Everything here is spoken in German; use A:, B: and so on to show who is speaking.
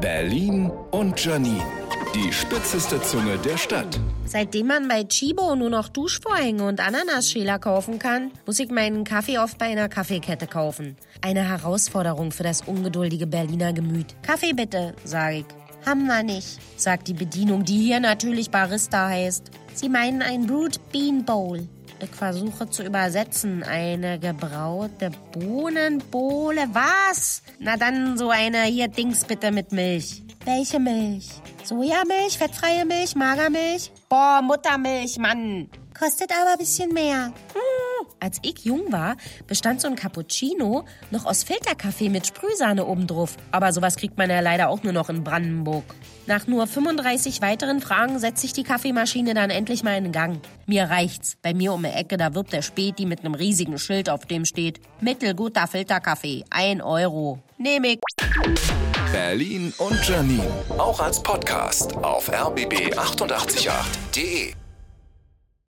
A: Berlin und Janine. Die spitzeste Zunge der Stadt.
B: Seitdem man bei Chibo nur noch Duschvorhänge und Ananasschäler kaufen kann, muss ich meinen Kaffee oft bei einer Kaffeekette kaufen. Eine Herausforderung für das ungeduldige Berliner Gemüt. Kaffee bitte, sage ich. Haben wir nicht, sagt die Bedienung, die hier natürlich Barista heißt. Sie meinen ein Brute Bean Bowl. Ich versuche zu übersetzen. Eine gebraute Bohnenbohle. Was? Na dann so eine hier Dings bitte mit Milch. Welche Milch? Sojamilch, fettfreie Milch, Magermilch? Boah, Muttermilch, Mann. Kostet aber ein bisschen mehr. Hm. Als ich jung war, bestand so ein Cappuccino noch aus Filterkaffee mit Sprühsahne obendrauf. Aber sowas kriegt man ja leider auch nur noch in Brandenburg. Nach nur 35 weiteren Fragen setzt sich die Kaffeemaschine dann endlich mal in Gang. Mir reicht's. Bei mir um die Ecke, da wirbt der Späti mit einem riesigen Schild, auf dem steht Mittelguter Filterkaffee, 1 Euro. Nehme ich.
A: Berlin und Janine. Auch als Podcast auf rbb888.de.